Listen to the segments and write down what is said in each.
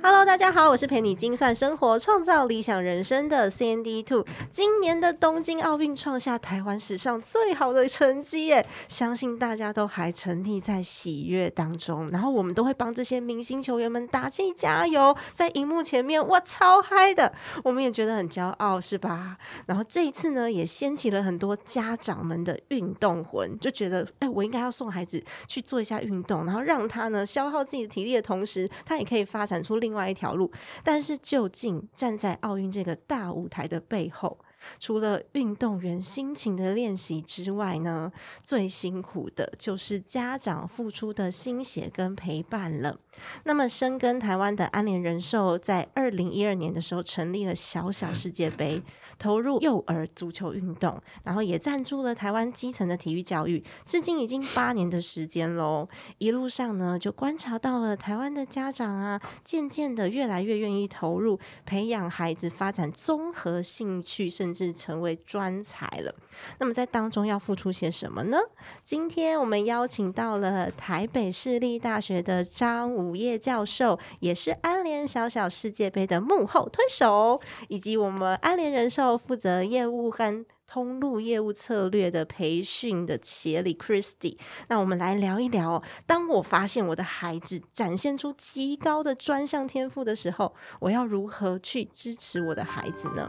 Hello，大家好，我是陪你精算生活、创造理想人生的 CND Two。今年的东京奥运创下台湾史上最好的成绩耶，相信大家都还沉溺在喜悦当中。然后我们都会帮这些明星球员们打气加油，在荧幕前面哇超嗨的，我们也觉得很骄傲，是吧？然后这一次呢，也掀起了很多家长们的运动魂，就觉得哎，我应该要送孩子去做一下运动，然后让他呢消耗自己的体力的同时，他也可以发展出另。另外一条路，但是究竟站在奥运这个大舞台的背后？除了运动员辛勤的练习之外呢，最辛苦的就是家长付出的心血跟陪伴了。那么，深耕台湾的安联人寿在二零一二年的时候成立了小小世界杯，投入幼儿足球运动，然后也赞助了台湾基层的体育教育，至今已经八年的时间喽。一路上呢，就观察到了台湾的家长啊，渐渐的越来越愿意投入培养孩子发展综合兴趣，甚甚至。成为专才了，那么在当中要付出些什么呢？今天我们邀请到了台北市立大学的张武业教授，也是安联小小世界杯的幕后推手，以及我们安联人寿负责业务和通路业务策略的培训的协理 Christy。那我们来聊一聊，当我发现我的孩子展现出极高的专项天赋的时候，我要如何去支持我的孩子呢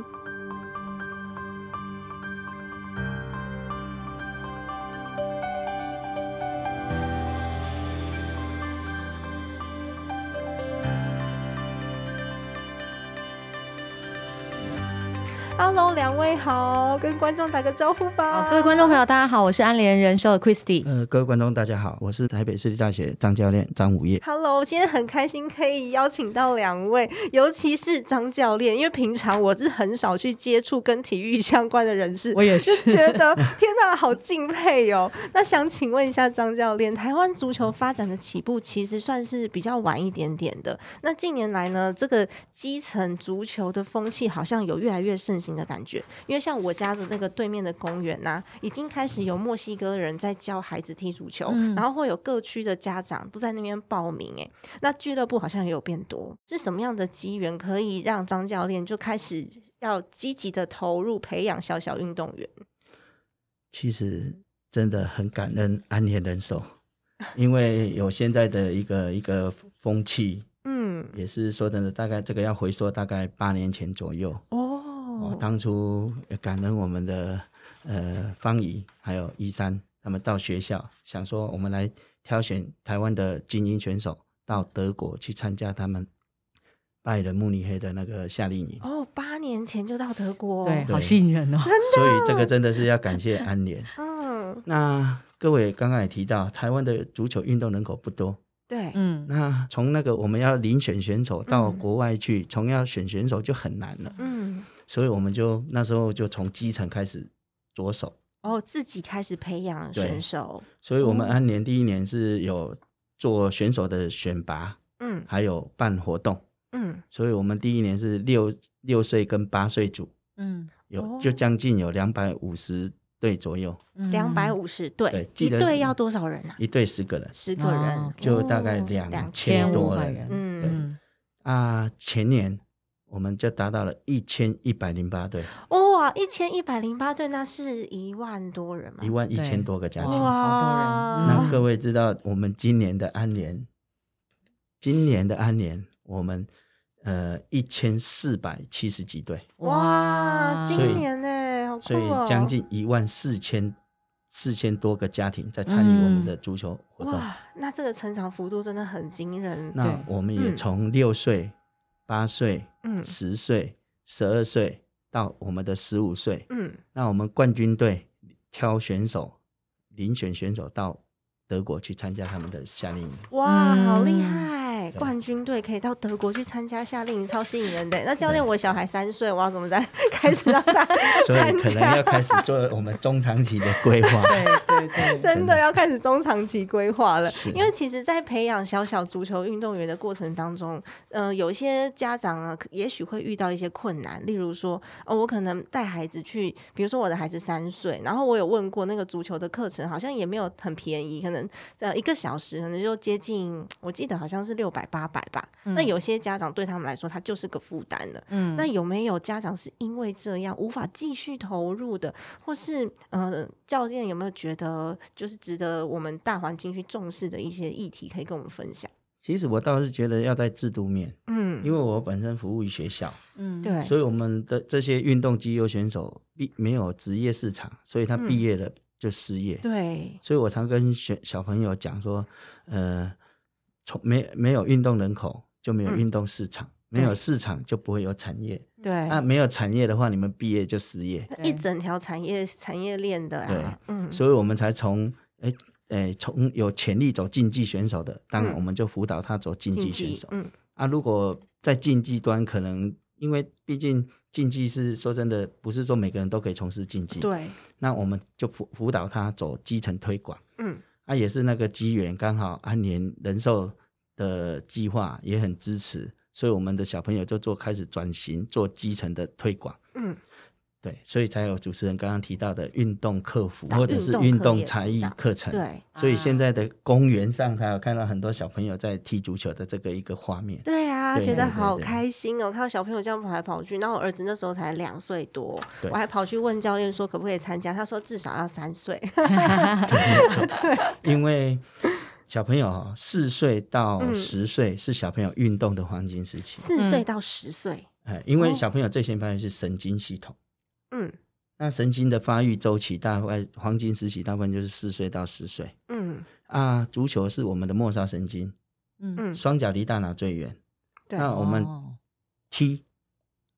？Hello，两位好，跟观众打个招呼吧。各位观众朋友，大家好，我是安联人寿的 Christy。呃，各位观众大家好，我是台北市立大学张教练张武业。Hello，今天很开心可以邀请到两位，尤其是张教练，因为平常我是很少去接触跟体育相关的人士，我也是 觉得天哪，好敬佩哦。那想请问一下张教练，台湾足球发展的起步其实算是比较晚一点点的。那近年来呢，这个基层足球的风气好像有越来越盛行。的感觉，因为像我家的那个对面的公园呐，已经开始有墨西哥人在教孩子踢足球，然后会有各区的家长都在那边报名。哎，那俱乐部好像也有变多，是什么样的机缘可以让张教练就开始要积极的投入培养小小运动员？其实真的很感恩安联人手，因为有现在的一个一个风气，嗯，也是说真的，大概这个要回溯大概八年前左右哦。哦，当初感恩我们的呃方怡还有一三，他们到学校想说，我们来挑选台湾的精英选手到德国去参加他们拜仁慕尼黑的那个夏令营。哦，八年前就到德国，对，好吸引人哦。所以这个真的是要感谢安联。嗯，那各位刚刚也提到，台湾的足球运动人口不多。对，嗯，那从那个我们要遴选选手到国外去，从要选选手就很难了。嗯。所以我们就那时候就从基层开始着手哦，自己开始培养选手。所以我们安年第一年是有做选手的选拔，嗯，还有办活动，嗯。所以我们第一年是六六岁跟八岁组，嗯，有就将近有两百五十队左右，两百五十队，一队要多少人啊？一队十个人，十个人就大概两千多人，嗯。啊，前年。我们就达到了一千一百零八对，哇！一千一百零八对，那是一万多人嘛？一万一千多个家庭，哇！那各位知道，我们今年的安联，今年的安联，我们呃一千四百七十几对，哇！今年呢，所以将近一万四千四千多个家庭在参与我们的足球活动，哇！那这个成长幅度真的很惊人。那我们也从六岁。八岁、嗯，十岁、十二岁到我们的十五岁，嗯，那我们冠军队挑选手、遴选选手到德国去参加他们的夏令营。哇，好厉害！冠军队可以到德国去参加夏令营，超吸引人的。那教练，我小孩三岁，我要怎么在 开始让他所以可能要开始做我们中长期的规划。对对对，真的要开始中长期规划了。因为其实，在培养小小足球运动员的过程当中，呃，有一些家长呢，也许会遇到一些困难，例如说，哦，我可能带孩子去，比如说我的孩子三岁，然后我有问过那个足球的课程，好像也没有很便宜，可能呃一个小时可能就接近，我记得好像是六百。八百吧，那有些家长对他们来说，他就是个负担了。嗯，那有没有家长是因为这样无法继续投入的，或是呃，教练有没有觉得就是值得我们大环境去重视的一些议题，可以跟我们分享？其实我倒是觉得要在制度面，嗯，因为我本身服务于学校，嗯，对，所以我们的这些运动机优选手毕没有职业市场，所以他毕业了就失业。对，所以我常跟学小朋友讲说，呃。从没没有运动人口，就没有运动市场，没有市场就不会有产业。对，那没有产业的话，你们毕业就失业。一整条产业产业链的对，嗯，所以我们才从哎哎从有潜力走竞技选手的，当然我们就辅导他走竞技选手。嗯，啊，如果在竞技端，可能因为毕竟竞技是说真的，不是说每个人都可以从事竞技。对，那我们就辅辅导他走基层推广。嗯，啊，也是那个机缘，刚好安联人寿。的计划也很支持，所以我们的小朋友就做开始转型做基层的推广。嗯，对，所以才有主持人刚刚提到的运动客服或者是运动才艺课程。对，所以现在的公园上，才有看到很多小朋友在踢足球的这个一个画面。对啊，觉得好开心哦！看到小朋友这样跑来跑去，然后我儿子那时候才两岁多，我还跑去问教练说可不可以参加，他说至少要三岁。因为。小朋友四岁到十岁是小朋友运动的黄金时期。四岁到十岁，哎，因为小朋友最先发育是神经系统。嗯，那神经的发育周期大概黄金时期大部分就是四岁到十岁。嗯，啊，足球是我们的末梢神经。嗯嗯，双脚离大脑最远。那我们踢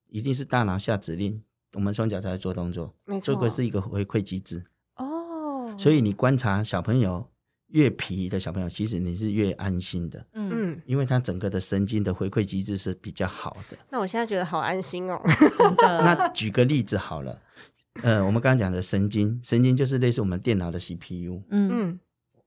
一定是大脑下指令，我们双脚才会做动作。没错，这个是一个回馈机制。哦，所以你观察小朋友。越皮的小朋友，其实你是越安心的，嗯，因为他整个的神经的回馈机制是比较好的。那我现在觉得好安心哦。那举个例子好了，呃，我们刚刚讲的神经，神经就是类似我们电脑的 CPU，嗯，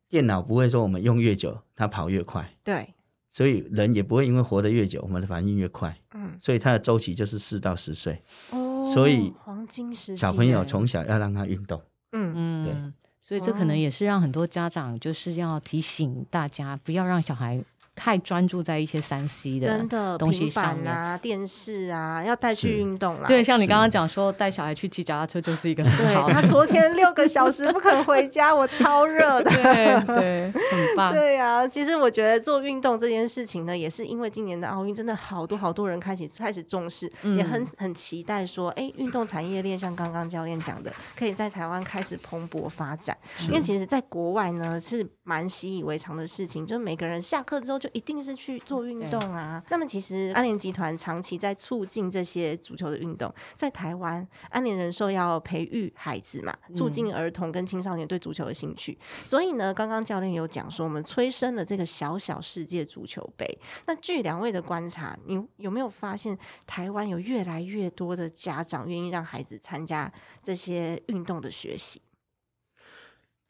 电脑不会说我们用越久它跑越快，对，所以人也不会因为活得越久，我们的反应越快，嗯，所以它的周期就是四到十岁，哦，所以黄金时小朋友从小要让他运动，嗯。嗯，对。所以这可能也是让很多家长就是要提醒大家，不要让小孩。太专注在一些三 C 的真的东西上啊，电视啊，要带去运动啦。对，像你刚刚讲说带小孩去骑脚踏车就是一个很好。他昨天六个小时不肯回家，我超热的。对对，很棒。对呀，其实我觉得做运动这件事情呢，也是因为今年的奥运真的好多好多人开始开始重视，也很很期待说，哎，运动产业链像刚刚教练讲的，可以在台湾开始蓬勃发展。因为其实在国外呢是蛮习以为常的事情，就是每个人下课之后。就一定是去做运动啊。那么其实安联集团长期在促进这些足球的运动，在台湾安联人寿要培育孩子嘛，促进儿童跟青少年对足球的兴趣。所以呢，刚刚教练有讲说，我们催生了这个小小世界足球杯。那据两位的观察，你有没有发现台湾有越来越多的家长愿意让孩子参加这些运动的学习？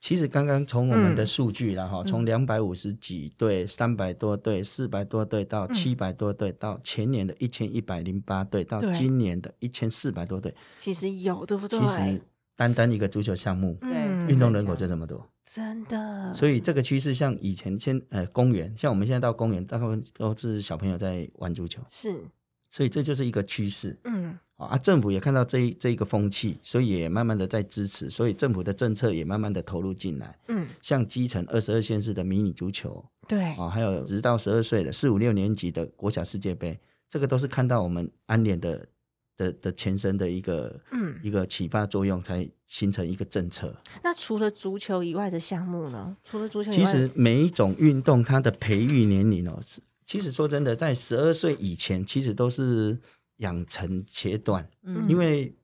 其实刚刚从我们的数据了哈，从两百五十几对、三百多对、四百多对到七百多对，到前年的一千一百零八对，到今年的一千四百多对，其实有对不对？其实单单一个足球项目，运动人口就这么多，真的。所以这个趋势像以前先呃公园，像我们现在到公园，大部分都是小朋友在玩足球，是。所以这就是一个趋势。嗯。啊，政府也看到这一这一个风气，所以也慢慢的在支持，所以政府的政策也慢慢的投入进来。嗯，像基层二十二县市的迷你足球，对，啊，还有直到十二岁的四五六年级的国小世界杯，这个都是看到我们安联的的的前身的一个嗯一个启发作用，才形成一个政策。那除了足球以外的项目呢？除了足球，其实每一种运动它的培育年龄哦，其实说真的，在十二岁以前，其实都是。养成切断，嗯，因为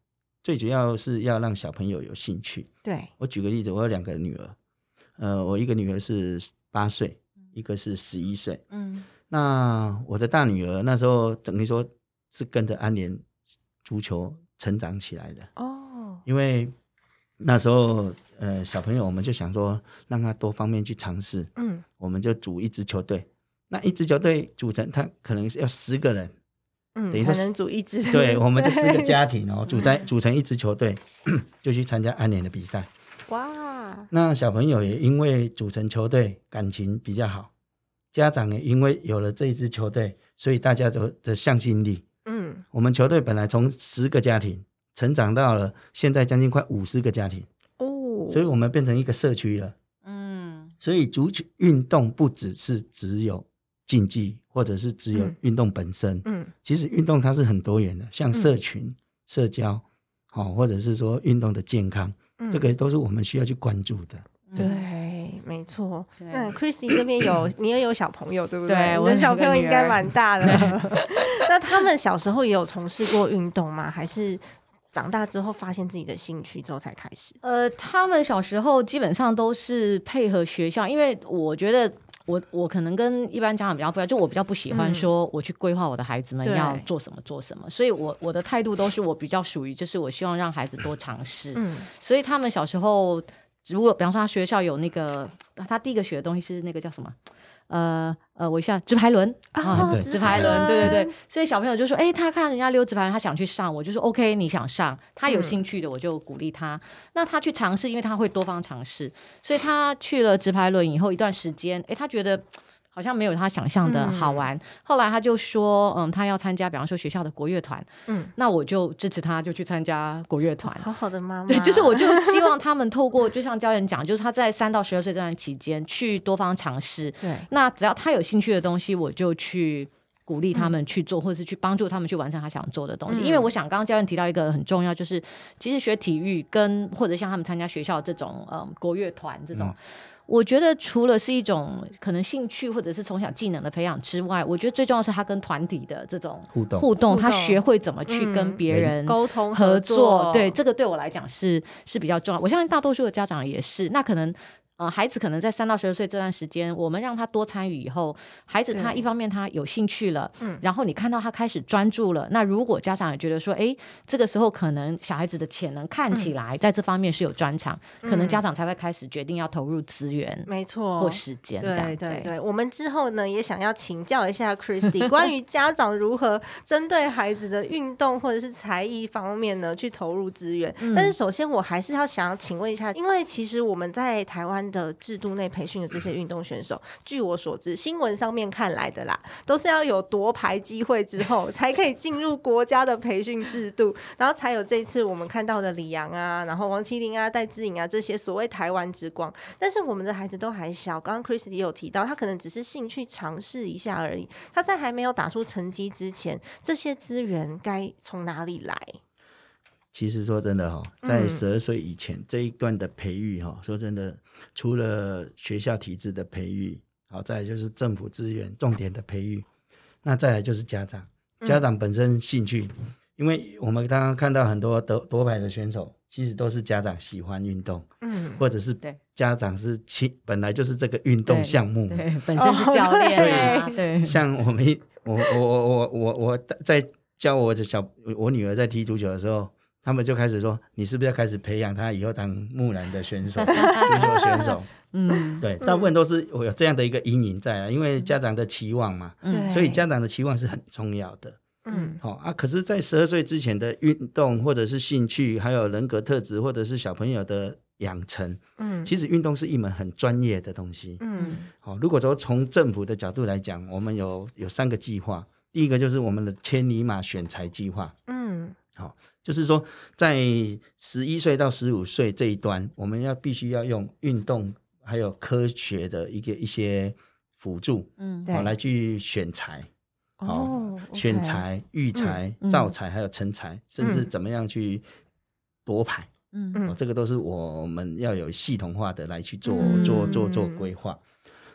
最主要是要让小朋友有兴趣。对，我举个例子，我有两个女儿，呃，我一个女儿是八岁，一个是十一岁。嗯，那我的大女儿那时候等于说是跟着安联足球成长起来的。哦，因为那时候呃小朋友我们就想说让他多方面去尝试。嗯，我们就组一支球队，那一支球队组成，他可能是要十个人。嗯，才能组一支。对，我们就四个家庭哦，组在组成一支球队，就去参加安联的比赛。哇！那小朋友也因为组成球队，感情比较好，家长也因为有了这一支球队，所以大家都的向心力。嗯，我们球队本来从十个家庭成长到了现在将近快五十个家庭哦，所以我们变成一个社区了。嗯，所以足球运动不只是只有。竞技或者是只有运动本身，嗯，其实运动它是很多元的，像社群、社交，好，或者是说运动的健康，这个都是我们需要去关注的。对，没错。那 Chrissy 这边有你也有小朋友，对不对？我的小朋友应该蛮大的。那他们小时候也有从事过运动吗？还是长大之后发现自己的兴趣之后才开始？呃，他们小时候基本上都是配合学校，因为我觉得。我我可能跟一般家长比较不一样，就我比较不喜欢说我去规划我的孩子们要做什么做什么，所以我我的态度都是我比较属于就是我希望让孩子多尝试，嗯，所以他们小时候如果比方说他学校有那个他第一个学的东西是那个叫什么？呃呃，我一下直排轮。啊，直排轮，对对对，所以小朋友就说，哎，他看人家溜直排轮，他想去上，我就说 OK，你想上，他有兴趣的，我就鼓励他。那他去尝试，因为他会多方尝试，所以他去了直排轮以后一段时间，哎，他觉得。好像没有他想象的好玩。后来他就说，嗯，他要参加，比方说学校的国乐团。嗯，那我就支持他，就去参加国乐团。好好的妈妈。对，就是我就希望 他们透过，就像教练讲，就是他在三到十二岁这段期间去多方尝试。对。那只要他有兴趣的东西，我就去鼓励他们去做，或者是去帮助他们去完成他想做的东西。因为我想，刚刚教练提到一个很重要，就是其实学体育跟或者像他们参加学校这种嗯国乐团这种。我觉得除了是一种可能兴趣或者是从小技能的培养之外，我觉得最重要是他跟团体的这种互动，互动，他学会怎么去跟别人沟通合作。对，这个对我来讲是是比较重要。我相信大多数的家长也是。那可能。呃，孩子可能在三到十二岁这段时间，我们让他多参与以后，孩子他一方面他有兴趣了，嗯，然后你看到他开始专注了，那如果家长也觉得说，哎，这个时候可能小孩子的潜能看起来在这方面是有专长，可能家长才会开始决定要投入资源，没错，或时间。对对对，我们之后呢也想要请教一下 Christy 关于家长如何针对孩子的运动或者是才艺方面呢去投入资源。但是首先我还是要想要请问一下，因为其实我们在台湾。的制度内培训的这些运动选手，据我所知，新闻上面看来的啦，都是要有夺牌机会之后，才可以进入国家的培训制度，然后才有这次我们看到的李阳啊，然后王麒麟啊、戴志颖啊这些所谓台湾之光。但是我们的孩子都还小，刚刚 Chris 也有提到，他可能只是兴趣尝试一下而已。他在还没有打出成绩之前，这些资源该从哪里来？其实说真的哈，在十二岁以前这一段的培育哈，说真的，除了学校体制的培育，好，再来就是政府资源重点的培育，那再来就是家长，家长本身兴趣，因为我们刚刚看到很多得夺牌的选手，其实都是家长喜欢运动，嗯，或者是家长是亲本来就是这个运动项目，对，本身是教练，对，像我们我我我我我我在教我的小我女儿在踢足球的时候。他们就开始说：“你是不是要开始培养他以后当木兰的选手、足球选手？”嗯，对，大部分都是我有这样的一个阴影在啊，因为家长的期望嘛，所以家长的期望是很重要的。嗯，好啊。可是，在十二岁之前的运动或者是兴趣，还有人格特质，或者是小朋友的养成，嗯，其实运动是一门很专业的东西。嗯，好，如果说从政府的角度来讲，我们有有三个计划，第一个就是我们的千里马选材计划。嗯，好。就是说，在十一岁到十五岁这一端，我们要必须要用运动还有科学的一个一些辅助，嗯，好来去选材，哦，选材、育材、造材，还有成材，甚至怎么样去夺牌，嗯。嗯，这个都是我们要有系统化的来去做做做做规划。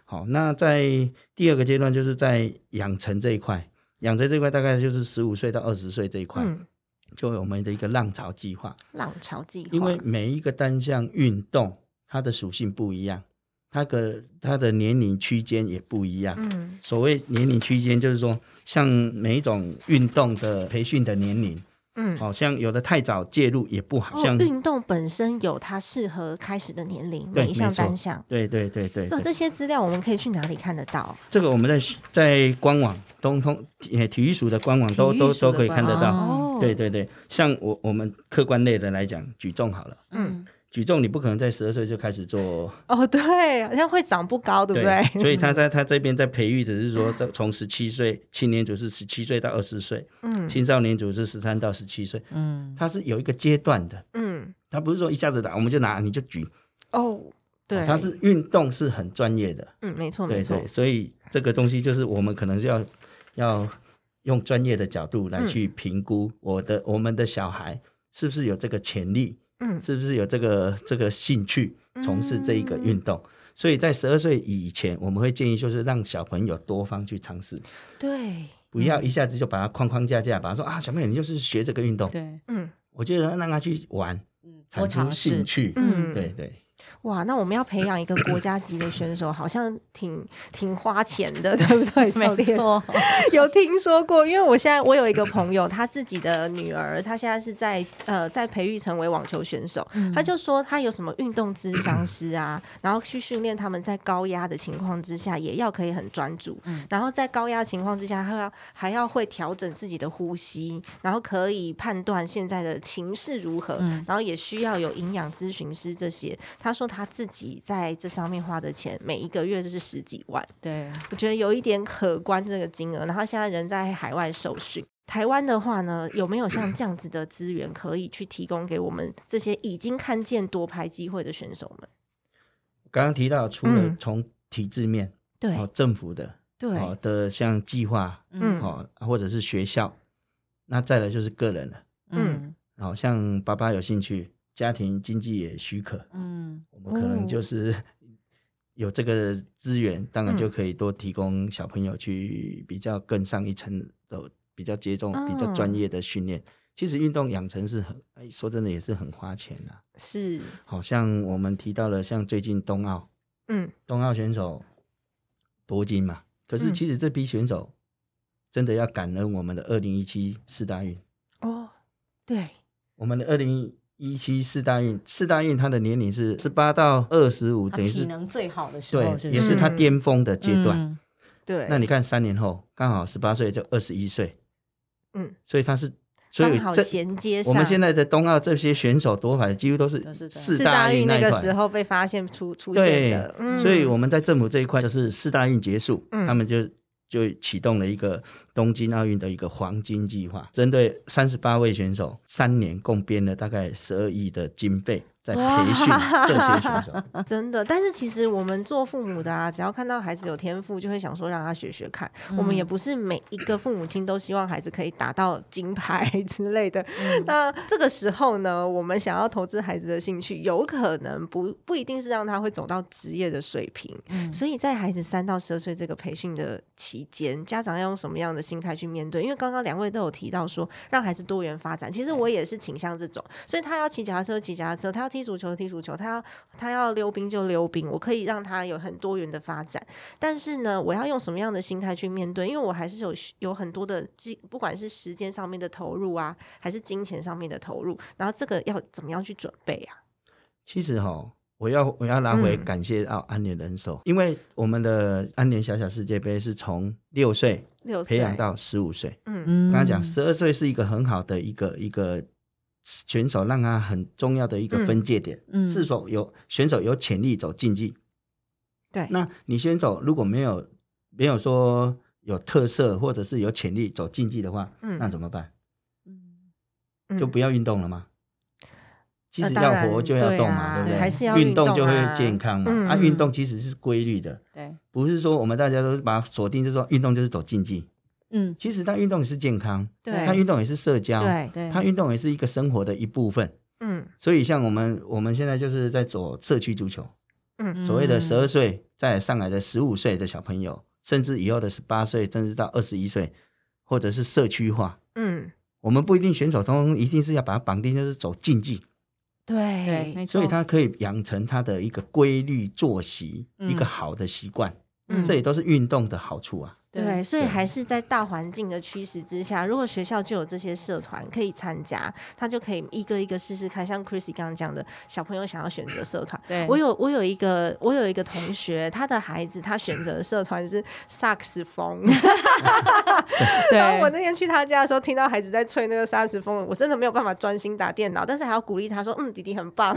好，那在第二个阶段，就是在养成这一块，养成这一块大概就是十五岁到二十岁这一块。就我们的一个浪潮计划，浪潮计划，因为每一个单项运动它的属性不一样，它的它的年龄区间也不一样。嗯，所谓年龄区间，就是说，像每一种运动的培训的年龄。嗯，好像有的太早介入也不好。像运动本身有它适合开始的年龄，每一项单项。对对对对。这这些资料我们可以去哪里看得到？这个我们在在官网东通体育署的官网都都都可以看得到。哦。对对对，像我我们客观类的来讲，举重好了。嗯。举重你不可能在十二岁就开始做哦，对，好像会长不高，对不对？所以他 在他这边在培育，只是说从十七岁青年组是十七岁到二十岁，嗯，青少年组是十三到十七岁，嗯，他是有一个阶段的，嗯，他不是说一下子打我们就拿你就举哦，对，他是运动是很专业的，嗯，没错没错，所以这个东西就是我们可能就要要用专业的角度来去评估我的我们的小孩是不是有这个潜力。嗯，是不是有这个这个兴趣从事这一个运动？所以在十二岁以前，我们会建议就是让小朋友多方去尝试，对，不要一下子就把它框框架架，把他说啊，小朋友你就是学这个运动，对，嗯，我觉得让他去玩，嗯，产生兴趣，嗯，对对。哇，那我们要培养一个国家级的选手，好像挺挺花钱的，对不对？没错，有听说过。因为我现在我有一个朋友，他自己的女儿，她现在是在呃在培育成为网球选手。他就说他有什么运动咨商师啊，然后去训练他们在高压的情况之下也要可以很专注，然后在高压情况之下，他要还要会调整自己的呼吸，然后可以判断现在的情势如何，然后也需要有营养咨询师这些。他说他自己在这上面花的钱，每一个月就是十几万。对，我觉得有一点可观这个金额。然后现在人在海外受训，台湾的话呢，有没有像这样子的资源可以去提供给我们这些已经看见多拍机会的选手们？刚刚提到，除了从体制面，对，政府的，对，的像计划，嗯，哦，或者是学校，那再来就是个人了，嗯，好像爸爸有兴趣。家庭经济也许可，嗯，我们可能就是有这个资源，当然就可以多提供小朋友去比较更上一层的比较接种、比较专业的训练。其实运动养成是很，说真的也是很花钱的。是，好像我们提到了像最近冬奥，嗯，冬奥选手夺金嘛，可是其实这批选手真的要感恩我们的二零一七四大运。哦，对，我们的二零一。一期四大运，四大运他的年龄是十八到二十五，等于是体能最好的时候，对，也是他巅峰的阶段。对，那你看三年后刚好十八岁就二十一岁，嗯，所以他是所以好衔接上。我们现在的冬奥这些选手夺牌几乎都是四大运那个时候被发现出出现的，所以我们在政府这一块就是四大运结束，他们就就启动了一个。东京奥运的一个黄金计划，针对三十八位选手，三年共编了大概十二亿的经费。在培训这些选手，真的。但是其实我们做父母的啊，只要看到孩子有天赋，就会想说让他学学看。我们也不是每一个父母亲都希望孩子可以达到金牌之类的。那这个时候呢，我们想要投资孩子的兴趣，有可能不不一定是让他会走到职业的水平。所以在孩子三到十二岁这个培训的期间，家长要用什么样的心态去面对？因为刚刚两位都有提到说，让孩子多元发展。其实我也是倾向这种，所以他要骑脚踏车骑脚踏车，他要。踢足球，踢足球，他要他要溜冰就溜冰，我可以让他有很多元的发展。但是呢，我要用什么样的心态去面对？因为我还是有有很多的，不管是时间上面的投入啊，还是金钱上面的投入。然后这个要怎么样去准备啊？其实哈，我要我要拿回感谢到安联人手，因为我们的安联小小世界杯是从六岁六培养到十五岁。嗯嗯，刚刚讲十二岁是一个很好的一个一个。选手让他很重要的一个分界点，是否有选手有潜力走竞技？对，那你选手如果没有没有说有特色或者是有潜力走竞技的话，那怎么办？嗯，就不要运动了吗？其实要活就要动嘛，对不对？还是要运动就会健康嘛。啊，运动其实是规律的，对，不是说我们大家都把它锁定，就是说运动就是走竞技。嗯，其实它运动也是健康，对，它运动也是社交，对对，他运动也是一个生活的一部分。嗯，所以像我们我们现在就是在做社区足球，嗯，所谓的十二岁在上海的十五岁的小朋友，甚至以后的十八岁，甚至到二十一岁，或者是社区化，嗯，我们不一定选手通一定是要把它绑定，就是走竞技，对，所以他可以养成他的一个规律作息，一个好的习惯，这也都是运动的好处啊。对，所以还是在大环境的驱使之下，如果学校就有这些社团可以参加，他就可以一个一个试试看。像 Chrissy 刚刚讲的，小朋友想要选择社团，对我有我有一个我有一个同学，他的孩子他选择的社团是萨克斯风。然后我那天去他家的时候，听到孩子在吹那个萨克斯风，我真的没有办法专心打电脑，但是还要鼓励他说：“嗯，弟弟很棒。”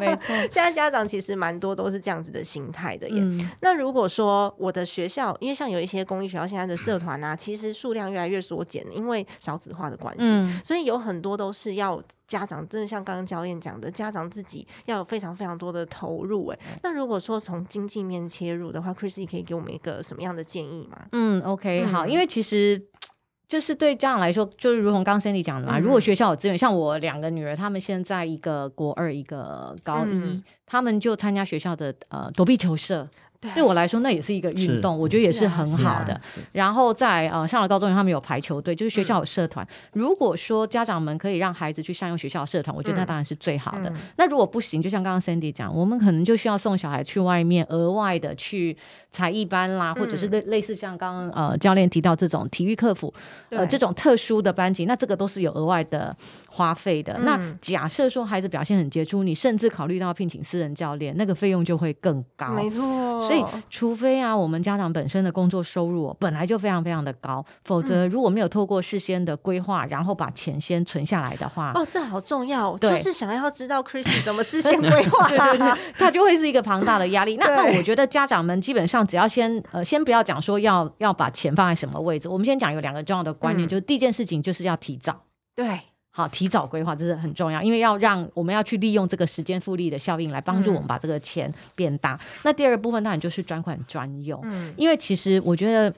没错，现在家长其实蛮多都是这样子的心态的耶。那如果说我的学校，因为像有一些公立学然后现在的社团啊，其实数量越来越缩减，因为少子化的关系，所以有很多都是要家长真的像刚刚教练讲的，家长自己要有非常非常多的投入。哎，那如果说从经济面切入的话，Chrissy 可以给我们一个什么样的建议吗？嗯，OK，好，因为其实就是对家长来说，就是如同刚 Cindy 讲的嘛，如果学校有资源，像我两个女儿，她们现在一个国二，一个高一，她们就参加学校的呃躲避球社。对我来说，那也是一个运动，我觉得也是很好的。然后在呃上了高中以后，他们有排球队，就是学校有社团。如果说家长们可以让孩子去善用学校的社团，我觉得那当然是最好的。那如果不行，就像刚刚 Sandy 讲，我们可能就需要送小孩去外面额外的去才艺班啦，或者是类类似像刚刚呃教练提到这种体育客服呃这种特殊的班级，那这个都是有额外的花费的。那假设说孩子表现很杰出，你甚至考虑到聘请私人教练，那个费用就会更高。没错。所以，除非啊，我们家长本身的工作收入本来就非常非常的高，否则如果没有透过事先的规划，然后把钱先存下来的话，哦，这好重要，就是想要知道 Chris 怎么事先 规划，对对对，他就会是一个庞大的压力。那那我觉得家长们基本上只要先呃，先不要讲说要要把钱放在什么位置，我们先讲有两个重要的观念，就是第一件事情就是要提早，对。好，提早规划这是很重要，因为要让我们要去利用这个时间复利的效应来帮助我们把这个钱变大。那第二个部分当然就是专款专用，嗯，因为其实我觉得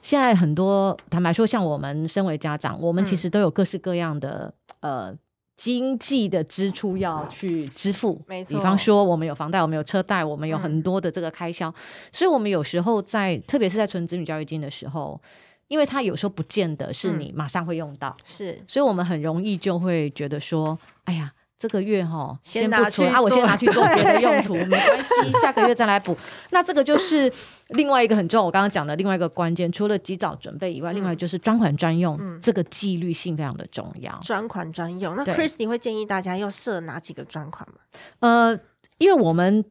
现在很多坦白说，像我们身为家长，我们其实都有各式各样的呃经济的支出要去支付，没错。比方说我们有房贷，我们有车贷，我们有很多的这个开销，所以我们有时候在特别是在存子女教育金的时候。因为他有时候不见得是你马上会用到，是，所以我们很容易就会觉得说，哎呀，这个月哈先拿去啊，我先拿去做别的用途，没关系，下个月再来补。那这个就是另外一个很重要，我刚刚讲的另外一个关键，除了及早准备以外，另外就是专款专用，这个纪律性非常的重要。专款专用，那 Chris，你会建议大家要设哪几个专款吗？呃，因为我们。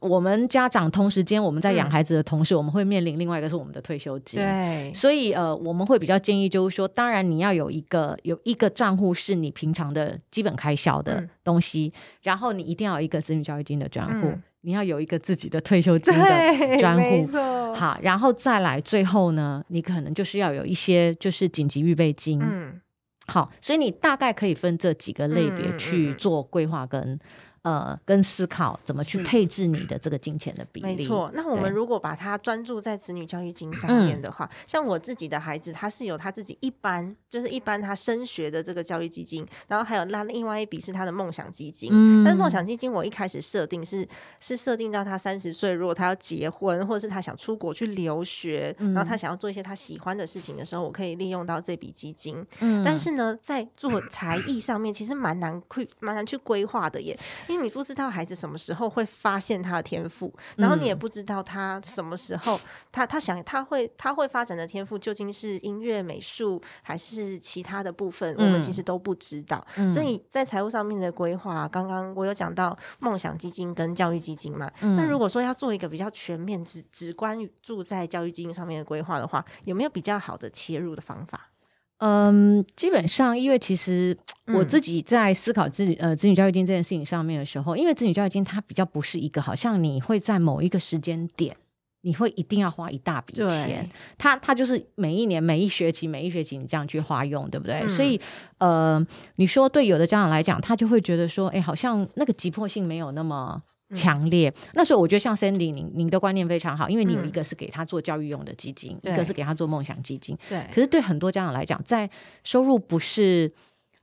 我们家长同时间我们在养孩子的同时，我们会面临另外一个是我们的退休金。对，所以呃，我们会比较建议就是说，当然你要有一个有一个账户是你平常的基本开销的东西，然后你一定要有一个子女教育金的专户，你要有一个自己的退休金的专户。好，然后再来最后呢，你可能就是要有一些就是紧急预备金。嗯，好，所以你大概可以分这几个类别去做规划跟。呃，跟思考怎么去配置你的这个金钱的比例。没错，那我们如果把它专注在子女教育金上面的话，像我自己的孩子，他是有他自己一般就是一般他升学的这个教育基金，然后还有那另外一笔是他的梦想基金。嗯，但是梦想基金我一开始设定是是设定到他三十岁，如果他要结婚，或者是他想出国去留学，然后他想要做一些他喜欢的事情的时候，我可以利用到这笔基金。嗯，但是呢，在做才艺上面，其实蛮难去蛮难去规划的耶。你不知道孩子什么时候会发现他的天赋，然后你也不知道他什么时候他他想他会他会发展的天赋究竟是音乐、美术还是其他的部分，我们其实都不知道。所以在财务上面的规划，刚刚我有讲到梦想基金跟教育基金嘛。那如果说要做一个比较全面、只只关注在教育基金上面的规划的话，有没有比较好的切入的方法？嗯，基本上，因为其实我自己在思考自呃子女教育金这件事情上面的时候，因为子女教育金它比较不是一个好像你会在某一个时间点，你会一定要花一大笔钱，它它就是每一年每一学期每一学期你这样去花用，对不对？所以呃，你说对有的家长来讲，他就会觉得说，哎，好像那个急迫性没有那么。强烈，那所以我觉得像 Sandy，您您的观念非常好，因为你有一个是给他做教育用的基金，一个是给他做梦想基金。对。可是对很多家长来讲，在收入不是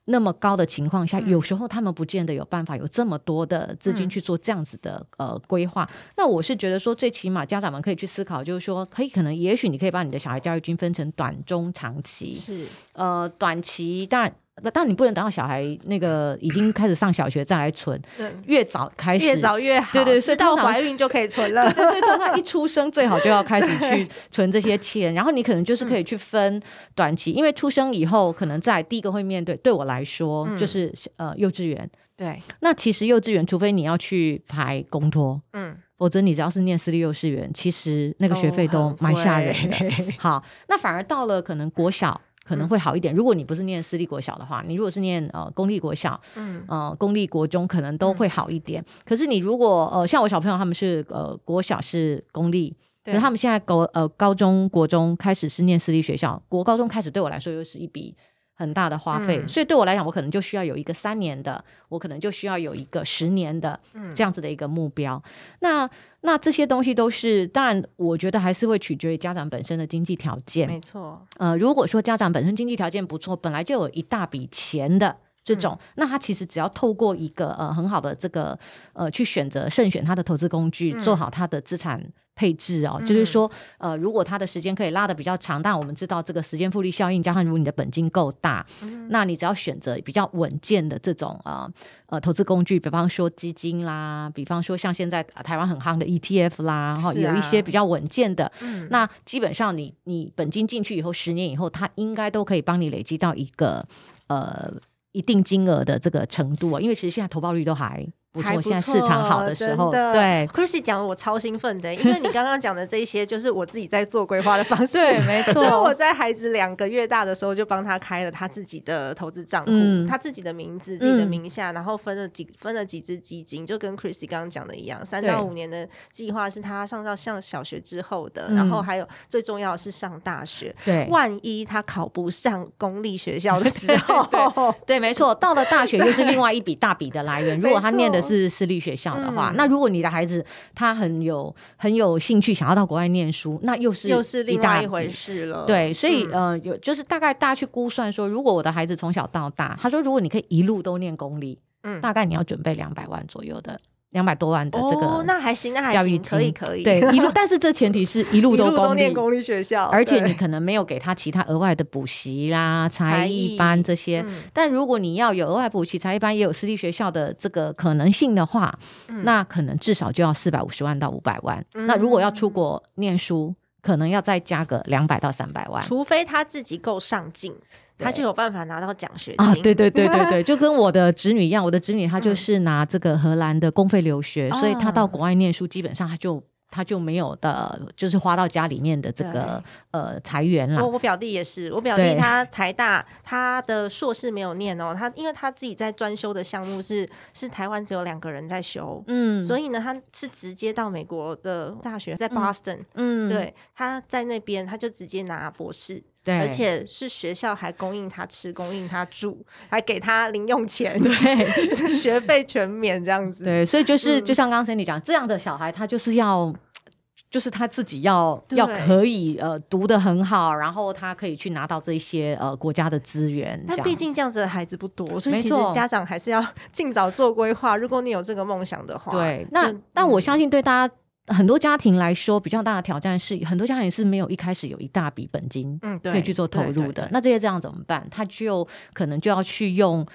那么高的情况下，有时候他们不见得有办法有这么多的资金去做这样子的呃规划。那我是觉得说，最起码家长们可以去思考，就是说，可以可能也许你可以把你的小孩教育金分成短、中、长期。是。呃，短期当然。但你不能等到小孩那个已经开始上小学再来存，越早开始越早越好。对对，是到怀孕就可以存了。对，所以从他一出生最好就要开始去存这些钱，然后你可能就是可以去分短期，因为出生以后可能在第一个会面对，对我来说就是呃幼稚园。对，那其实幼稚园除非你要去排公托，嗯，否则你只要是念私立幼稚园，其实那个学费都蛮吓人的。好，那反而到了可能国小。可能会好一点。如果你不是念私立国小的话，你如果是念呃公立国小，嗯，呃公立国中可能都会好一点。可是你如果呃像我小朋友他们是呃国小是公立，可是他们现在高呃高中国中开始是念私立学校，国高中开始对我来说又是一笔。很大的花费，所以对我来讲，我可能就需要有一个三年的，我可能就需要有一个十年的这样子的一个目标。那那这些东西都是，当然，我觉得还是会取决于家长本身的经济条件。没错，呃，如果说家长本身经济条件不错，本来就有一大笔钱的。这种，那他其实只要透过一个呃很好的这个呃去选择慎选他的投资工具，做好他的资产配置哦，就是说呃如果他的时间可以拉的比较长，但我们知道这个时间复利效应，加上如果你的本金够大，那你只要选择比较稳健的这种呃呃投资工具，比方说基金啦，比方说像现在台湾很夯的 ETF 啦，哈，有一些比较稳健的，那基本上你你本金进去以后，十年以后，它应该都可以帮你累积到一个呃。一定金额的这个程度啊，因为其实现在投报率都还。不错，现在市场好的时候，对，Chrissy 讲我超兴奋的，因为你刚刚讲的这些，就是我自己在做规划的方式。对，没 错。我在孩子两个月大的时候，就帮他开了他自己的投资账户，他自己的名字、自己的名下，然后分了几分了几只基金，就跟 Chrissy 刚刚讲的一样，三到五年的计划是他上到上小学之后的，然后还有最重要的是上大学。对，万一他考不上公立学校的时 候，对，没错，到了大学又是另外一笔大笔的来源。如果他念的是私立学校的话，那如果你的孩子他很有很有兴趣想要到国外念书，那又是又是另外一回事了。对，所以呃，有就是大概大家去估算说，如果我的孩子从小到大，他说如果你可以一路都念公立，嗯，大概你要准备两百万左右的。两百多万的这个，那还行，那还行，可以可以。对，一路，但是这前提是一路都公立公立学校，而且你可能没有给他其他额外的补习啦、才艺班这些。但如果你要有额外补习、才艺班，也有私立学校的这个可能性的话，那可能至少就要四百五十万到五百万。那如果要出国念书，可能要再加个两百到三百万，除非他自己够上进。他就有办法拿到奖学金。啊！对对对对对，就跟我的侄女一样，我的侄女她就是拿这个荷兰的公费留学，所以她到国外念书，基本上她就她就没有的，就是花到家里面的这个呃财源了。我我表弟也是，我表弟他台大他的硕士没有念哦，他因为他自己在专修的项目是是台湾只有两个人在修，嗯，所以呢他是直接到美国的大学在 Boston，嗯，对，他在那边他就直接拿博士。对，而且是学校还供应他吃，供应他住，还给他零用钱，对，学费全免这样子。对，所以就是就像刚才你讲，这样的小孩他就是要，就是他自己要要可以呃读的很好，然后他可以去拿到这些呃国家的资源。但毕竟这样子的孩子不多，所以其实家长还是要 尽早做规划。如果你有这个梦想的话，对，那但我相信对大家。很多家庭来说，比较大的挑战是，很多家庭是没有一开始有一大笔本金，嗯，可以去做投入的。那这些这样怎么办？他就可能就要去用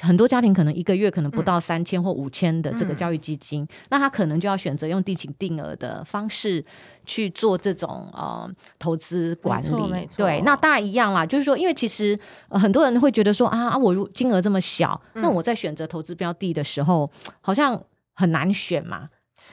很多家庭可能一个月可能不到三千或五千的这个教育基金，那他可能就要选择用定期定额的方式去做这种呃投资管理。对，那当然一样啦，就是说，因为其实很多人会觉得说啊啊，我如金额这么小，那我在选择投资标的的时候，好像很难选嘛。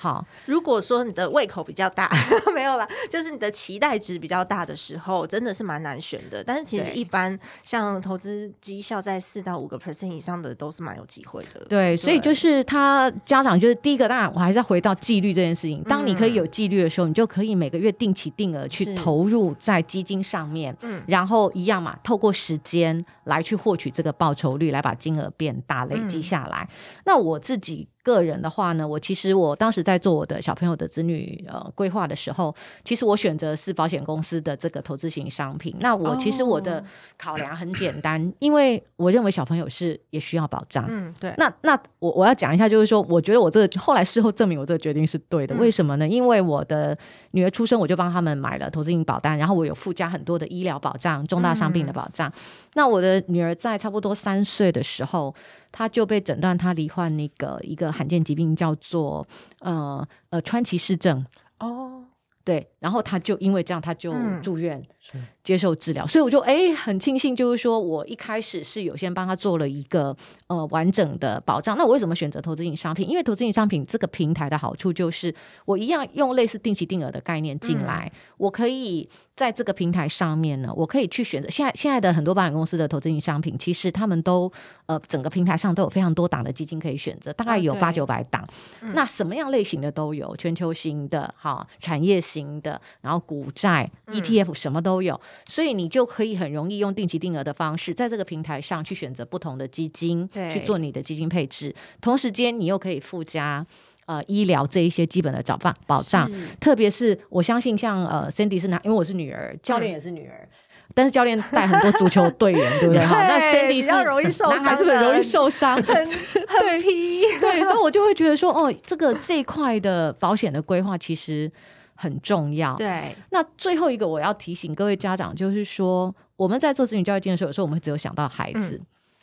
好，如果说你的胃口比较大，没有了，就是你的期待值比较大的时候，真的是蛮难选的。但是其实一般像投资绩效在四到五个 percent 以上的，都是蛮有机会的。对，所以就是他家长就是第一个，当然我还是要回到纪律这件事情。当你可以有纪律的时候，你就可以每个月定期定额去投入在基金上面，嗯，然后一样嘛，透过时间来去获取这个报酬率，来把金额变大，累积下来。那我自己。个人的话呢，我其实我当时在做我的小朋友的子女呃规划的时候，其实我选择是保险公司的这个投资型商品。那我其实我的考量很简单，因为我认为小朋友是也需要保障。嗯，对。那那我我要讲一下，就是说，我觉得我这个后来事后证明我这个决定是对的。为什么呢？因为我的女儿出生，我就帮他们买了投资型保单，然后我有附加很多的医疗保障、重大伤病的保障。那我的女儿在差不多三岁的时候。他就被诊断，他罹患那个一个罕见疾病，叫做呃呃川崎氏症。哦，对，然后他就因为这样，他就住院。接受治疗，所以我就哎很庆幸，就是说我一开始是有先帮他做了一个呃完整的保障。那我为什么选择投资型商品？因为投资型商品这个平台的好处就是我一样用类似定期定额的概念进来，我可以在这个平台上面呢，我可以去选择。现在现在的很多保险公司的投资型商品，其实他们都呃整个平台上都有非常多档的基金可以选择，大概有八九百档。那什么样类型的都有，全球型的哈，产业型的，然后股债 ETF 什么都有。所以你就可以很容易用定期定额的方式，在这个平台上去选择不同的基金，去做你的基金配置。同时间，你又可以附加呃医疗这一些基本的保障保障。特别是我相信，像呃 Cindy 是男，因为我是女儿，教练也是女儿，但是教练带很多足球队员，对不对？哈，那 Cindy 是容易受伤，还是很容易受伤，很很 皮。对，所以我就会觉得说，哦，这个这一块的保险的规划其实。很重要。对，那最后一个我要提醒各位家长，就是说我们在做子女教育的时候，有时候我们只有想到孩子，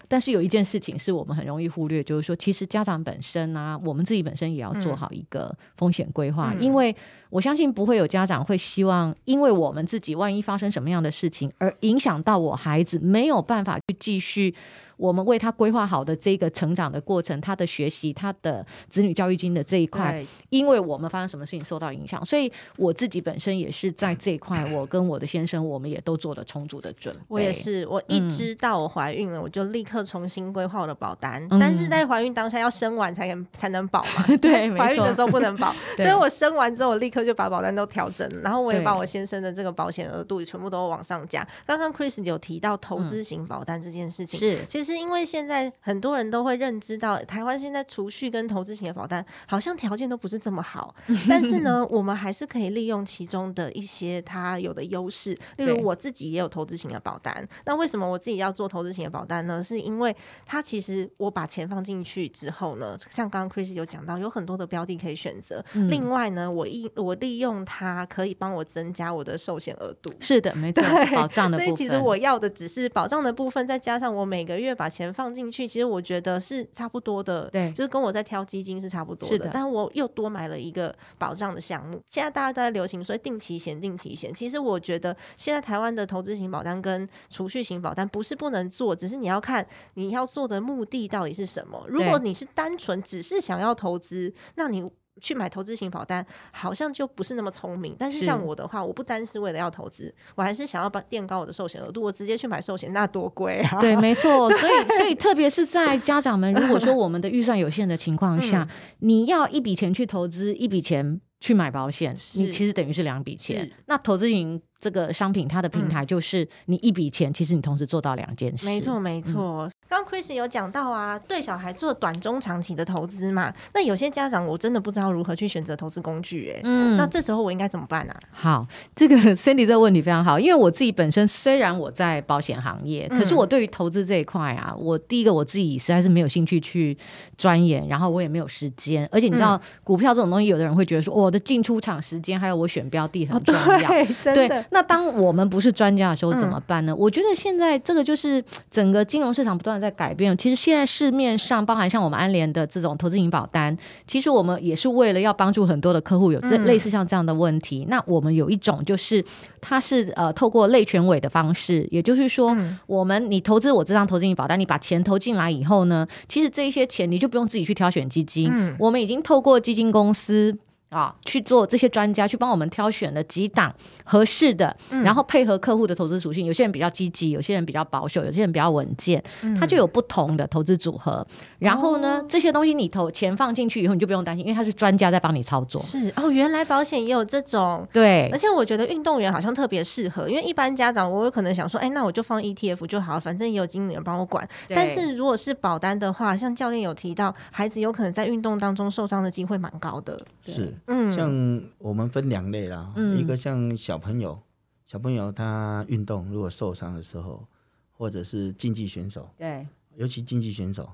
但是有一件事情是我们很容易忽略，就是说其实家长本身啊，我们自己本身也要做好一个风险规划，因为我相信不会有家长会希望，因为我们自己万一发生什么样的事情，而影响到我孩子没有办法去继续。我们为他规划好的这个成长的过程，他的学习，他的子女教育金的这一块，因为我们发生什么事情受到影响，所以我自己本身也是在这一块，我跟我的先生，我们也都做了充足的准备。我也是，我一知道我怀孕了，我就立刻重新规划我的保单。但是在怀孕当下要生完才能才能保嘛？对，怀孕的时候不能保，所以我生完之后，我立刻就把保单都调整了，然后我也把我先生的这个保险额度全部都往上加。刚刚 Chris 有提到投资型保单这件事情，是其实因为现在。很多人都会认知到，台湾现在储蓄跟投资型的保单好像条件都不是这么好，但是呢，我们还是可以利用其中的一些它有的优势。例如我自己也有投资型的保单，那为什么我自己要做投资型的保单呢？是因为它其实我把钱放进去之后呢，像刚刚 Chris 有讲到，有很多的标的可以选择。另外呢，我一我利用它可以帮我增加我的寿险额度。是的，没错，保障的部分。所以其实我要的只是保障的部分，再加上我每个月把钱放进。去其实我觉得是差不多的，对，就是跟我在挑基金是差不多的，但我又多买了一个保障的项目。现在大家都在流行说定期险，定期险。其实我觉得现在台湾的投资型保单跟储蓄型保单不是不能做，只是你要看你要做的目的到底是什么。如果你是单纯只是想要投资，那你。去买投资型保单好像就不是那么聪明，但是像我的话，我不单是为了要投资，我还是想要把垫高我的寿险额度，我直接去买寿险，那多贵啊！对，没错，所以所以特别是在家长们如果说我们的预算有限的情况下，你要一笔钱去投资，一笔钱去买保险，你其实等于是两笔钱。那投资型。这个商品它的平台就是你一笔钱，其实你同时做到两件事。没错，没错。刚 Chris 有讲到啊，对小孩做短中长期的投资嘛。那有些家长我真的不知道如何去选择投资工具，哎，嗯，那这时候我应该怎么办啊？好，这个 Cindy 这个问题非常好，因为我自己本身虽然我在保险行业，可是我对于投资这一块啊，我第一个我自己实在是没有兴趣去钻研，然后我也没有时间，而且你知道股票这种东西，有的人会觉得说我的进出场时间还有我选标的很重要，对。那当我们不是专家的时候怎么办呢？我觉得现在这个就是整个金融市场不断的在改变。其实现在市面上，包含像我们安联的这种投资型保单，其实我们也是为了要帮助很多的客户有这类似像这样的问题。那我们有一种就是，它是呃透过类权委的方式，也就是说，我们你投资我这张投资型保单，你把钱投进来以后呢，其实这一些钱你就不用自己去挑选基金，我们已经透过基金公司。啊去做这些专家去帮我们挑选了几档合适的，然后配合客户的投资属性，有些人比较积极，有些人比较保守，有些人比较稳健，它就有不同的投资组合。然后呢，这些东西你投钱放进去以后，你就不用担心，因为他是专家在帮你操作。是哦，原来保险也有这种对，而且我觉得运动员好像特别适合，因为一般家长我有可能想说，哎，那我就放 ETF 就好，反正也有经理人帮我管。但是如果是保单的话，像教练有提到，孩子有可能在运动当中受伤的机会蛮高的。是，嗯，像我们分两类啦，一个像小朋友，小朋友他运动如果受伤的时候，或者是竞技选手，对，尤其竞技选手，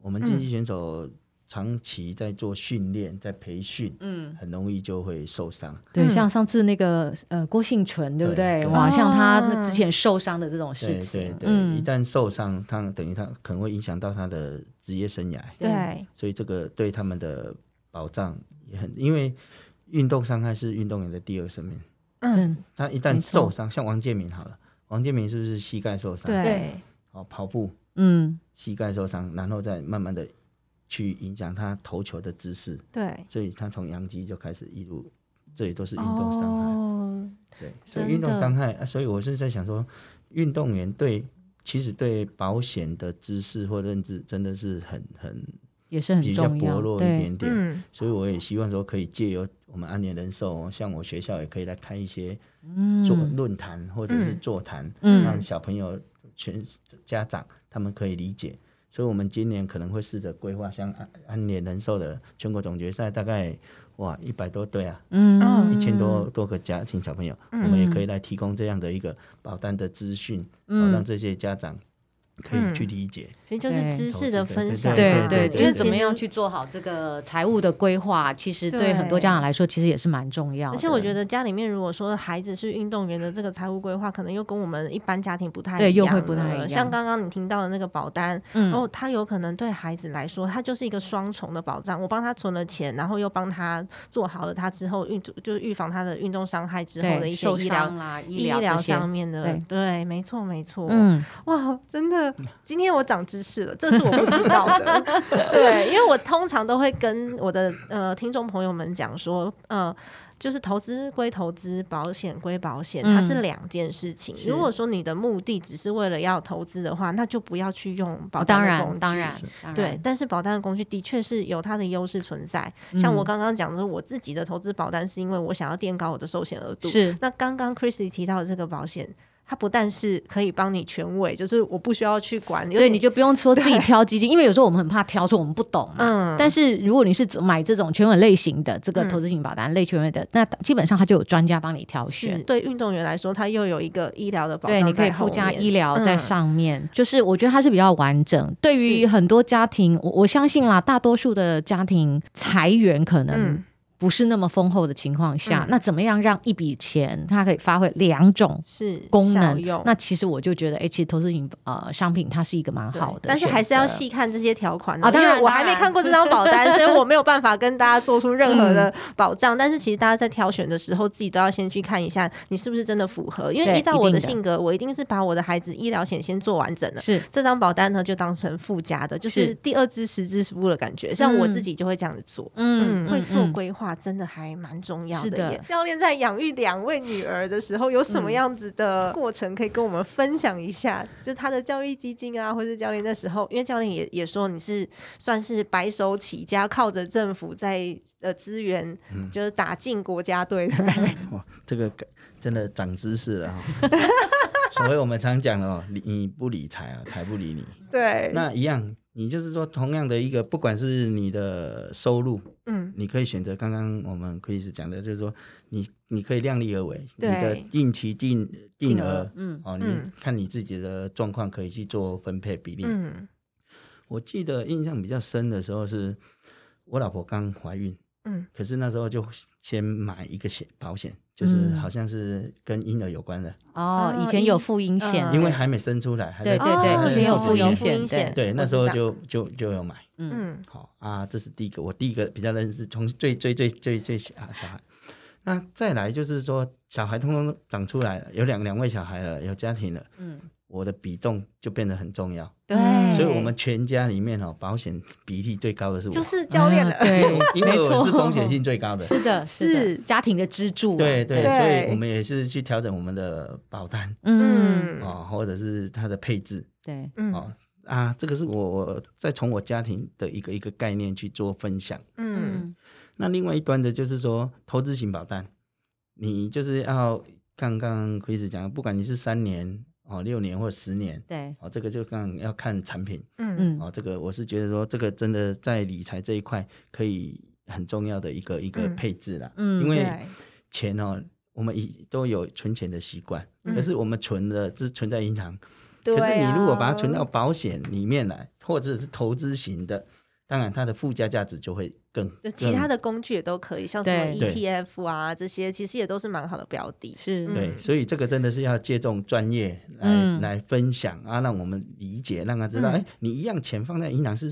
我们竞技选手长期在做训练，在培训，嗯，很容易就会受伤。对，像上次那个呃郭幸存，对不对？哇，像他那之前受伤的这种事情，对对对，一旦受伤，他等于他可能会影响到他的职业生涯。对，所以这个对他们的保障。也很，因为运动伤害是运动员的第二生命。嗯，他一旦受伤，像王建民好了，王建民是不是膝盖受伤？对，哦，跑步，嗯，膝盖受伤，然后再慢慢的去影响他投球的姿势。对，所以他从阳基就开始一路，这里都是运动伤害。哦，对，所以运动伤害，所以我是在想说，运动员对其实对保险的知识或认知真的是很很。也是很比较薄弱一点点，所以我也希望说可以借由我们安联人寿，像我学校也可以来开一些做论坛或者是座谈，让小朋友全家长他们可以理解。所以我们今年可能会试着规划像安安联人寿的全国总决赛，大概哇一百多队啊，嗯，一千多多个家庭小朋友，我们也可以来提供这样的一个保单的资讯，让这些家长。可以去理解，所以就是知识的分享，对对，就是怎么样去做好这个财务的规划，其实对很多家长来说，其实也是蛮重要。而且我觉得家里面如果说孩子是运动员的这个财务规划，可能又跟我们一般家庭不太对，又会不太一样。像刚刚你听到的那个保单，然后他有可能对孩子来说，他就是一个双重的保障。我帮他存了钱，然后又帮他做好了他之后运就是预防他的运动伤害之后的一些医疗啦、医疗上面的，对，没错没错。嗯，哇，真的。今天我长知识了，这是我不知道的。对，因为我通常都会跟我的呃听众朋友们讲说，呃，就是投资归投资，保险归保险，它是两件事情。如果说你的目的只是为了要投资的话，那就不要去用保单的工具。当然，对。但是保单的工具的确是有它的优势存在。像我刚刚讲的，我自己的投资保单是因为我想要垫高我的寿险额度。是。那刚刚 Chrissy 提到的这个保险。它不但是可以帮你全委，就是我不需要去管，对，你就不用说自己挑基金，因为有时候我们很怕挑错，我们不懂嘛。嗯。但是如果你是买这种全委类型的这个投资型保单类全委的，那基本上它就有专家帮你挑选。对运动员来说，它又有一个医疗的保障，对，你可以附加医疗在上面，就是我觉得它是比较完整。对于很多家庭，我我相信啦，大多数的家庭裁员可能。不是那么丰厚的情况下，那怎么样让一笔钱它可以发挥两种是功能？那其实我就觉得，哎，其实投资型呃商品它是一个蛮好的，但是还是要细看这些条款啊。当然，我还没看过 这张保单，所以我没有办法跟大家做出任何的保障。但是其实大家在挑选的时候，自己都要先去看一下，你是不是真的符合？因为依照我的性格，我一定是把我的孩子医疗险先做完整了。是这张保单呢，就当成附加的，就是第二支十支十付的感觉。像我自己就会这样子做，嗯，会做规划，真的还蛮。重要的耶。教练在养育两位女儿的时候，有什么样子的过程可以跟我们分享一下？就他的教育基金啊，或是教练那时候，因为教练也也说你是算是白手起家，靠着政府在呃资源，就是打进国家队的。哇，这个真的长知识了哈。所以我们常讲哦，你不理财啊，财不理你。对，那一样。你就是说，同样的一个，不管是你的收入，嗯，你可以选择刚刚我们可以是讲的，就是说，你你可以量力而为，你的定期定定额，嗯，哦，你看你自己的状况可以去做分配比例。嗯，我记得印象比较深的时候是，我老婆刚怀孕，嗯，可是那时候就先买一个险保险。就是好像是跟婴儿有关的。哦，以前有妇婴险，因为还没生出来，对对对，以前有妇婴险，对，那时候就就就有买，嗯，好啊，这是第一个，我第一个比较认识，从最最最最最小小孩，那再来就是说小孩通通长出来了，有两两位小孩了，有家庭了，嗯，我的比重就变得很重要。对，所以我们全家里面哦，保险比例最高的是我，就是教练了。对，因为我是风险性最高的。是的，是家庭的支柱。对对，所以我们也是去调整我们的保单，嗯，哦，或者是它的配置。对，哦啊，这个是我我再从我家庭的一个一个概念去做分享。嗯，那另外一端的就是说投资型保单，你就是要刚刚 Chris 讲，不管你是三年。哦，六年或十年，对，哦，这个就刚要看产品，嗯。嗯，哦，这个我是觉得说，这个真的在理财这一块可以很重要的一个一个配置了，嗯，因为钱哦，我们已都有存钱的习惯，可是我们存的是存在银行，可是你如果把它存到保险里面来，或者是投资型的。当然，它的附加价值就会更。就其他的工具也都可以，像什么 ETF 啊这些，其实也都是蛮好的标的。是，对，所以这个真的是要借重专业来来分享啊，让我们理解，让他知道，哎，你一样钱放在银行是，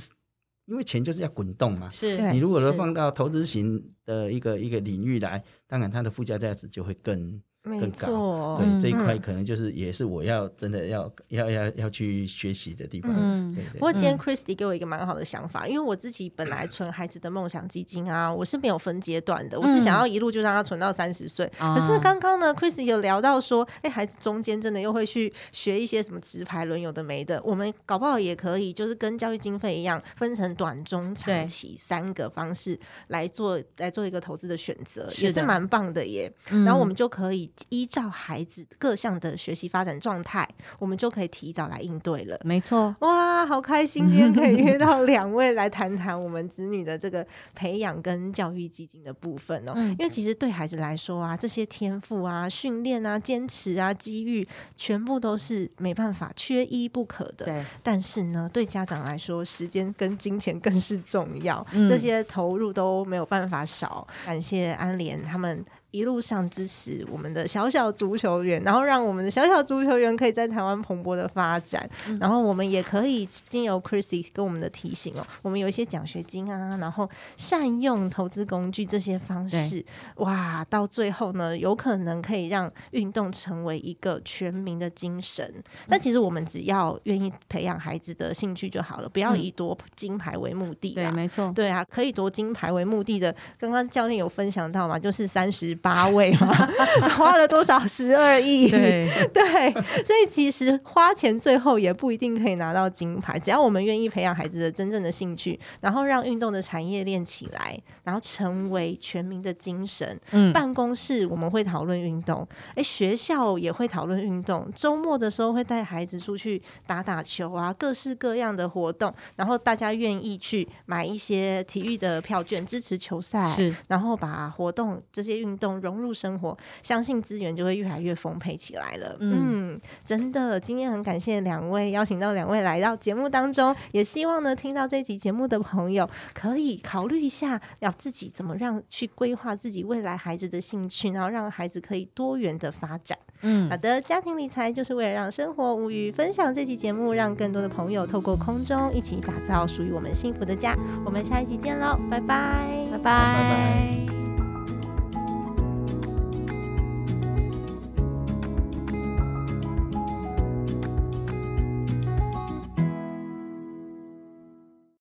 因为钱就是要滚动嘛。是，你如果说放到投资型的一个一个领域来，当然它的附加价值就会更。没错，对这一块可能就是也是我要真的要要要要去学习的地方。嗯，不过今天 Christy 给我一个蛮好的想法，因为我自己本来存孩子的梦想基金啊，我是没有分阶段的，我是想要一路就让他存到三十岁。可是刚刚呢，Christy 有聊到说，哎，孩子中间真的又会去学一些什么直排轮，有的没的，我们搞不好也可以，就是跟教育经费一样，分成短、中、长期三个方式来做来做一个投资的选择，也是蛮棒的耶。然后我们就可以。依照孩子各项的学习发展状态，我们就可以提早来应对了。没错，哇，好开心今天可以约到两位来谈谈我们子女的这个培养跟教育基金的部分哦。因为其实对孩子来说啊，这些天赋啊、训练啊、坚持啊、机遇，全部都是没办法缺一不可的。对，但是呢，对家长来说，时间跟金钱更是重要，这些投入都没有办法少。感谢安联他们。一路上支持我们的小小足球员，然后让我们的小小足球员可以在台湾蓬勃的发展。然后我们也可以经由 Chrissy 跟我们的提醒哦，我们有一些奖学金啊，然后善用投资工具这些方式，哇，到最后呢，有可能可以让运动成为一个全民的精神。但其实我们只要愿意培养孩子的兴趣就好了，不要以夺金牌为目的。对，没错。对啊，可以夺金牌为目的的，刚刚教练有分享到嘛，就是三十。八位嘛，花了多少？十二亿。对对，所以其实花钱最后也不一定可以拿到金牌，只要我们愿意培养孩子的真正的兴趣，然后让运动的产业链起来，然后成为全民的精神。嗯，办公室我们会讨论运动，哎，学校也会讨论运动。周末的时候会带孩子出去打打球啊，各式各样的活动，然后大家愿意去买一些体育的票券支持球赛，是，然后把活动这些运动。融入生活，相信资源就会越来越丰沛起来了。嗯，真的，今天很感谢两位邀请到两位来到节目当中，也希望呢听到这集节目的朋友可以考虑一下，要自己怎么让去规划自己未来孩子的兴趣，然后让孩子可以多元的发展。嗯，好的，家庭理财就是为了让生活无虞。分享这期节目，让更多的朋友透过空中一起打造属于我们幸福的家。我们下一集见喽，拜拜拜拜，拜拜。